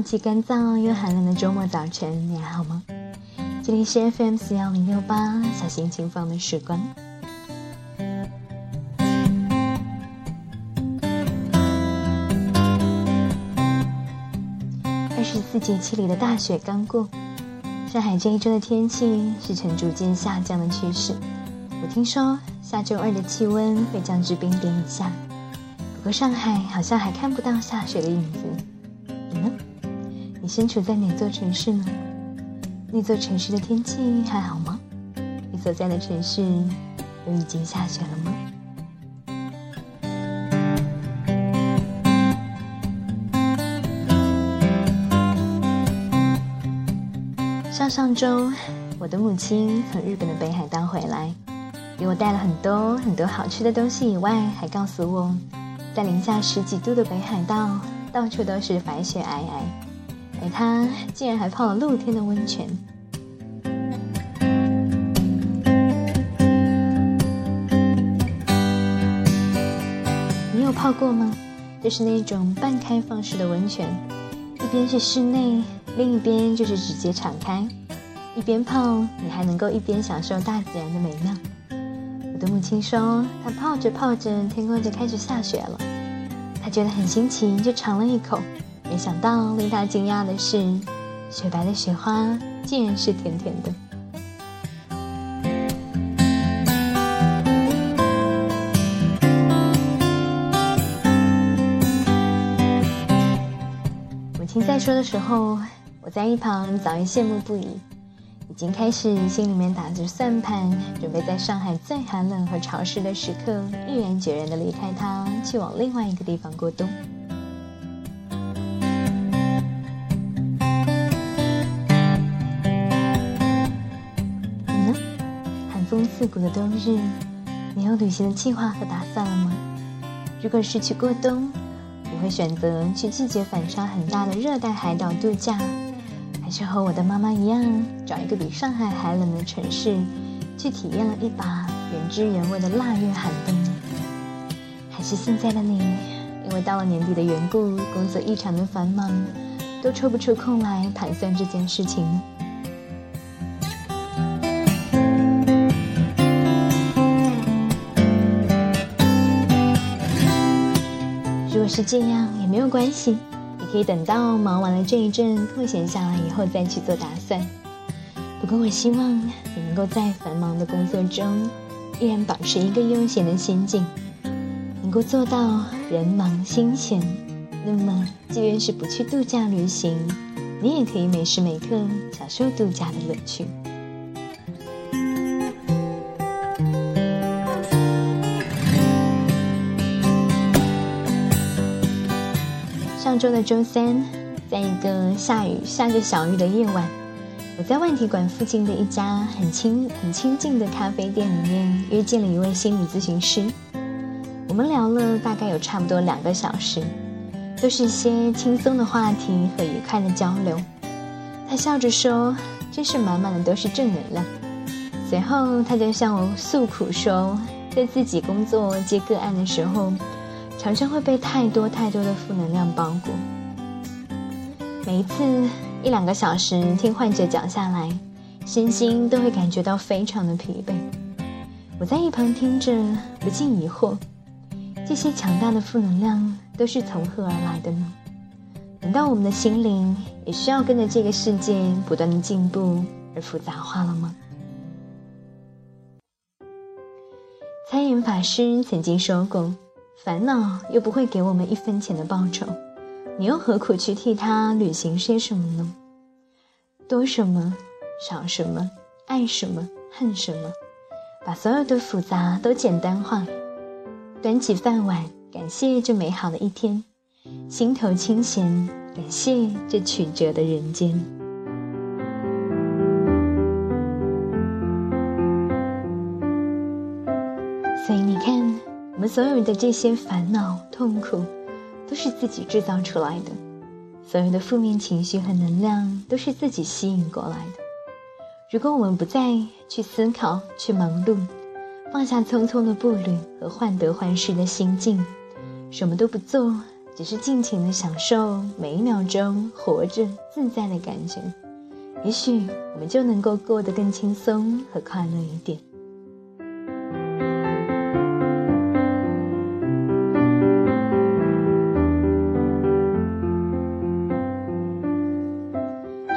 空气干燥又寒冷的周末早晨，你还好吗？这里是 FM 四幺零六八，小心情放的时光。二十四节气里的大雪刚过，上海这一周的天气是呈逐渐下降的趋势。我听说下周二的气温会降至冰点以下，不过上海好像还看不到下雪的影子。身处在哪座城市呢？那座城市的天气还好吗？你所在的城市都已经下雪了吗？上上周，我的母亲从日本的北海道回来，给我带了很多很多好吃的东西，以外还告诉我，在零下十几度的北海道，到处都是白雪皑皑。而他竟然还泡了露天的温泉。你有泡过吗？就是那种半开放式的温泉，一边是室内，另一边就是直接敞开。一边泡，你还能够一边享受大自然的美妙。我的母亲说，她泡着泡着，天空就开始下雪了。她觉得很新奇，就尝了一口。想到令他惊讶的是，雪白的雪花竟然是甜甜的。母亲在说的时候，我在一旁早已羡慕不已，已经开始心里面打着算盘，准备在上海最寒冷和潮湿的时刻，毅然决然的离开他，去往另外一个地方过冬。刺骨的冬日，你有旅行的计划和打算了吗？如果是去过冬，你会选择去季节反差很大的热带海岛度假，还是和我的妈妈一样，找一个比上海还冷的城市，去体验了一把原汁原味的腊月寒冬？还是现在的你，因为到了年底的缘故，工作异常的繁忙，都抽不出空来盘算这件事情？是这样也没有关系，你可以等到忙完了这一阵，空闲下来以后再去做打算。不过我希望你能够在繁忙的工作中，依然保持一个悠闲的心境，能够做到人忙心闲。那么，即便是不去度假旅行，你也可以每时每刻享受度假的乐趣。周的周三，在一个下雨下着小雨的夜晚，我在万体馆附近的一家很亲很亲近的咖啡店里面约见了一位心理咨询师。我们聊了大概有差不多两个小时，都是一些轻松的话题和愉快的交流。他笑着说：“真是满满的都是正能量。”随后他就向我诉苦说，在自己工作接个案的时候。常常会被太多太多的负能量包裹，每一次一两个小时听患者讲下来，身心都会感觉到非常的疲惫。我在一旁听着，不禁疑惑：这些强大的负能量都是从何而来的呢？难道我们的心灵也需要跟着这个世界不断的进步而复杂化了吗？参演法师曾经说过。烦恼又不会给我们一分钱的报酬，你又何苦去替他履行些什么呢？多什么，少什么，爱什么，恨什么，把所有的复杂都简单化，端起饭碗，感谢这美好的一天，心头清闲，感谢这曲折的人间。所有的这些烦恼、痛苦，都是自己制造出来的；所有的负面情绪和能量，都是自己吸引过来的。如果我们不再去思考、去忙碌，放下匆匆的步履和患得患失的心境，什么都不做，只是尽情的享受每一秒钟活着自在的感觉，也许我们就能够过得更轻松和快乐一点。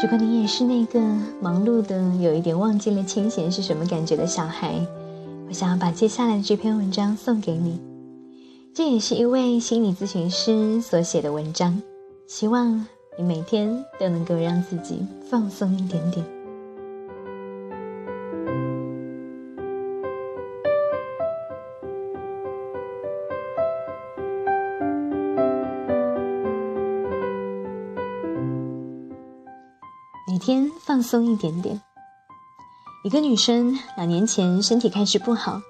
如果你也是那个忙碌的、有一点忘记了清闲是什么感觉的小孩，我想要把接下来的这篇文章送给你。这也是一位心理咨询师所写的文章，希望你每天都能够让自己放松一点点。天放松一点点。一个女生两年前身体开始不好，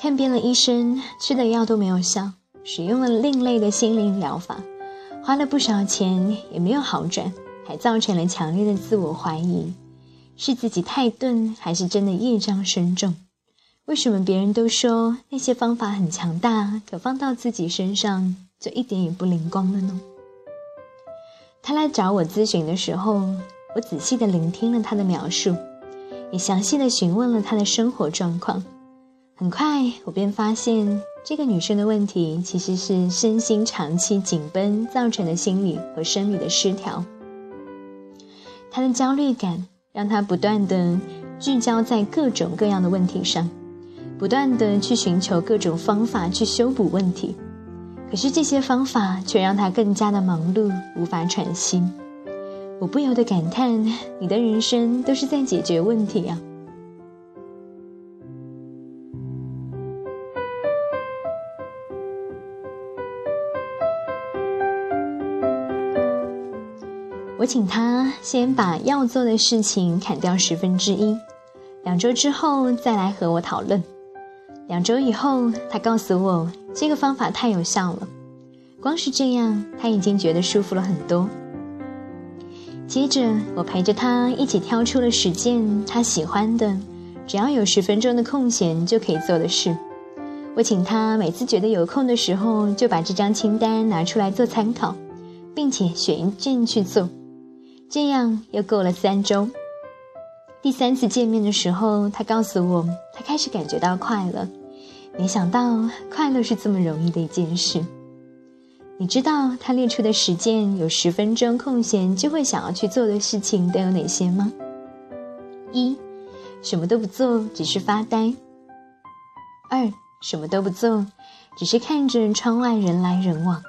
看遍了医生，吃的药都没有效，使用了另类的心灵疗法，花了不少钱也没有好转，还造成了强烈的自我怀疑：是自己太钝，还是真的业障深重？为什么别人都说那些方法很强大，可放到自己身上就一点也不灵光了呢？她来找我咨询的时候。我仔细的聆听了他的描述，也详细的询问了他的生活状况。很快，我便发现这个女生的问题其实是身心长期紧绷造成的心理和生理的失调。她的焦虑感让她不断的聚焦在各种各样的问题上，不断的去寻求各种方法去修补问题。可是这些方法却让她更加的忙碌，无法喘息。我不由得感叹：你的人生都是在解决问题啊！我请他先把要做的事情砍掉十分之一，两周之后再来和我讨论。两周以后，他告诉我这个方法太有效了，光是这样他已经觉得舒服了很多。接着，我陪着他一起挑出了十件他喜欢的，只要有十分钟的空闲就可以做的事。我请他每次觉得有空的时候，就把这张清单拿出来做参考，并且选一件去做。这样又过了三周。第三次见面的时候，他告诉我，他开始感觉到快乐。没想到，快乐是这么容易的一件事。你知道他列出的十件有十分钟空闲就会想要去做的事情都有哪些吗？一，什么都不做，只是发呆；二，什么都不做，只是看着窗外人来人往；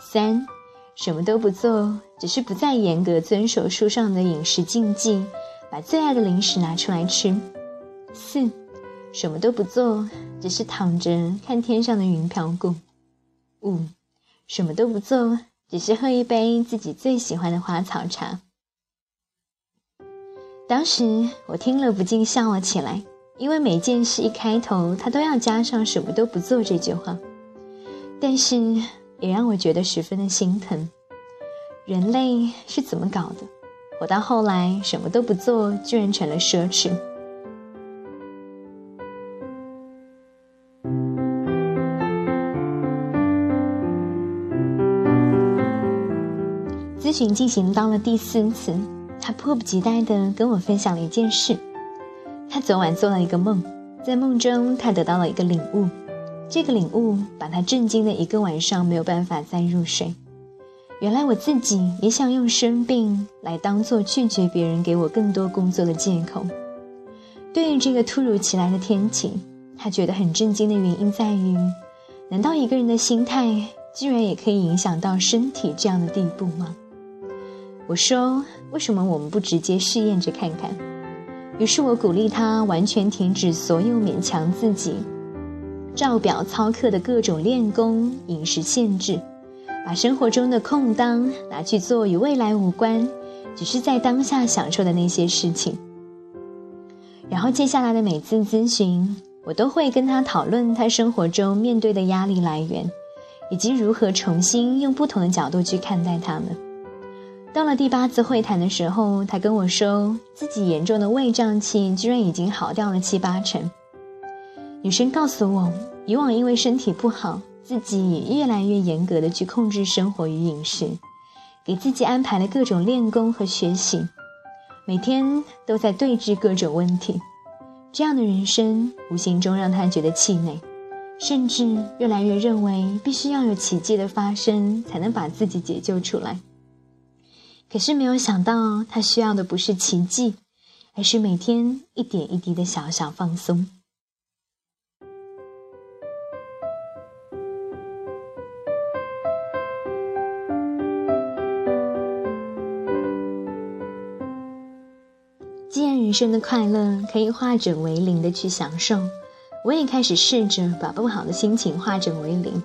三，什么都不做，只是不再严格遵守书上的饮食禁忌，把最爱的零食拿出来吃；四，什么都不做，只是躺着看天上的云飘过；五。什么都不做，只是喝一杯自己最喜欢的花草茶。当时我听了不禁笑了起来，因为每件事一开头，他都要加上“什么都不做”这句话。但是也让我觉得十分的心疼。人类是怎么搞的？活到后来，什么都不做，居然成了奢侈。咨询进行到了第四次，他迫不及待地跟我分享了一件事。他昨晚做了一个梦，在梦中他得到了一个领悟，这个领悟把他震惊的一个晚上没有办法再入睡。原来我自己也想用生病来当做拒绝别人给我更多工作的借口。对于这个突如其来的天气，他觉得很震惊的原因在于：难道一个人的心态居然也可以影响到身体这样的地步吗？我说：“为什么我们不直接试验着看看？”于是我鼓励他完全停止所有勉强自己、照表操课的各种练功、饮食限制，把生活中的空档拿去做与未来无关、只是在当下享受的那些事情。然后接下来的每次咨询，我都会跟他讨论他生活中面对的压力来源，以及如何重新用不同的角度去看待他们。到了第八次会谈的时候，他跟我说自己严重的胃胀气居然已经好掉了七八成。女生告诉我，以往因为身体不好，自己也越来越严格的去控制生活与饮食，给自己安排了各种练功和学习，每天都在对峙各种问题。这样的人生无形中让他觉得气馁，甚至越来越认为必须要有奇迹的发生才能把自己解救出来。可是没有想到，他需要的不是奇迹，而是每天一点一滴的小小放松。既然人生的快乐可以化整为零的去享受，我也开始试着把不好的心情化整为零，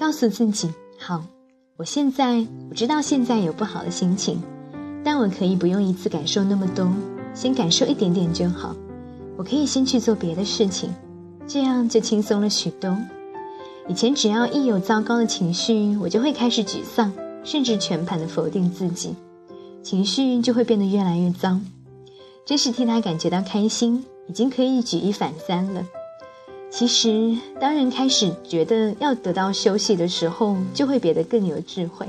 告诉自己：好，我现在我知道现在有不好的心情，但我可以不用一次感受那么多，先感受一点点就好。我可以先去做别的事情，这样就轻松了许多。以前只要一有糟糕的情绪，我就会开始沮丧，甚至全盘的否定自己，情绪就会变得越来越糟。真是替他感觉到开心，已经可以举一反三了。其实，当人开始觉得要得到休息的时候，就会变得更有智慧。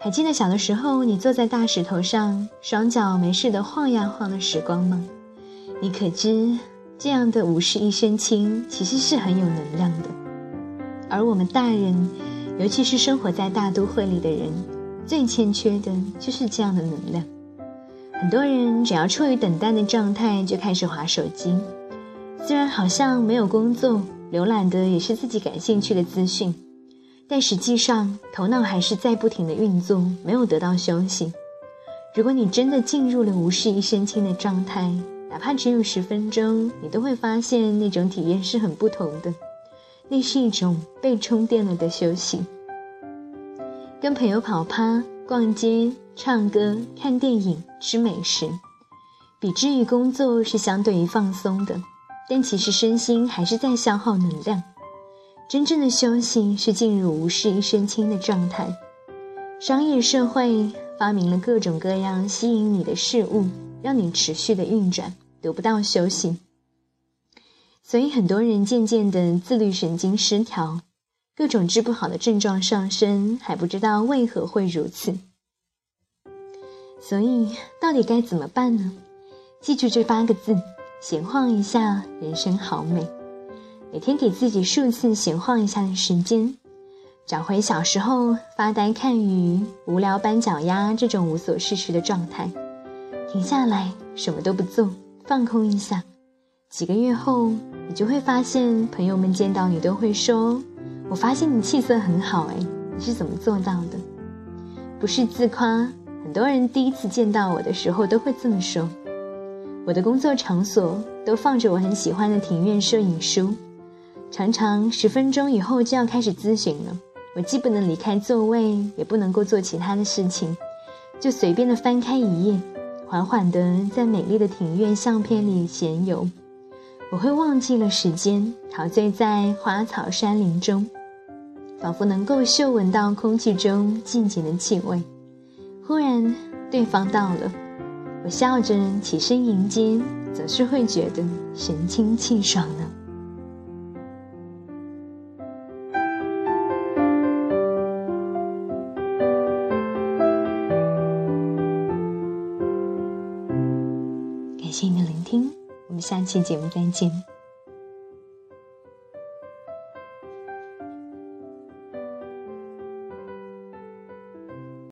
还记得小的时候，你坐在大石头上，双脚没事的晃呀晃的时光吗？你可知，这样的无事一身轻，其实是很有能量的。而我们大人，尤其是生活在大都会里的人，最欠缺的就是这样的能量。很多人只要处于等待的状态，就开始划手机。虽然好像没有工作，浏览的也是自己感兴趣的资讯，但实际上头脑还是在不停的运作，没有得到休息。如果你真的进入了无事一身轻的状态，哪怕只有十分钟，你都会发现那种体验是很不同的。那是一种被充电了的休息。跟朋友跑趴、逛街。唱歌、看电影、吃美食，比之于工作是相对于放松的，但其实身心还是在消耗能量。真正的休息是进入无事一身轻的状态。商业社会发明了各种各样吸引你的事物，让你持续的运转，得不到休息。所以很多人渐渐的自律神经失调，各种治不好的症状上升，还不知道为何会如此。所以，到底该怎么办呢？记住这八个字：闲晃一下，人生好美。每天给自己数次闲晃一下的时间，找回小时候发呆看鱼、无聊搬脚丫这种无所事事的状态。停下来，什么都不做，放空一下。几个月后，你就会发现，朋友们见到你都会说：“我发现你气色很好，哎，你是怎么做到的？”不是自夸。很多人第一次见到我的时候都会这么说。我的工作场所都放着我很喜欢的庭院摄影书，常常十分钟以后就要开始咨询了。我既不能离开座位，也不能够做其他的事情，就随便的翻开一页，缓缓的在美丽的庭院相片里闲游。我会忘记了时间，陶醉在花草山林中，仿佛能够嗅闻到空气中静静的气味。忽然，对方到了，我笑着起身迎接，总是会觉得神清气爽呢。感谢你的聆听，我们下期节目再见。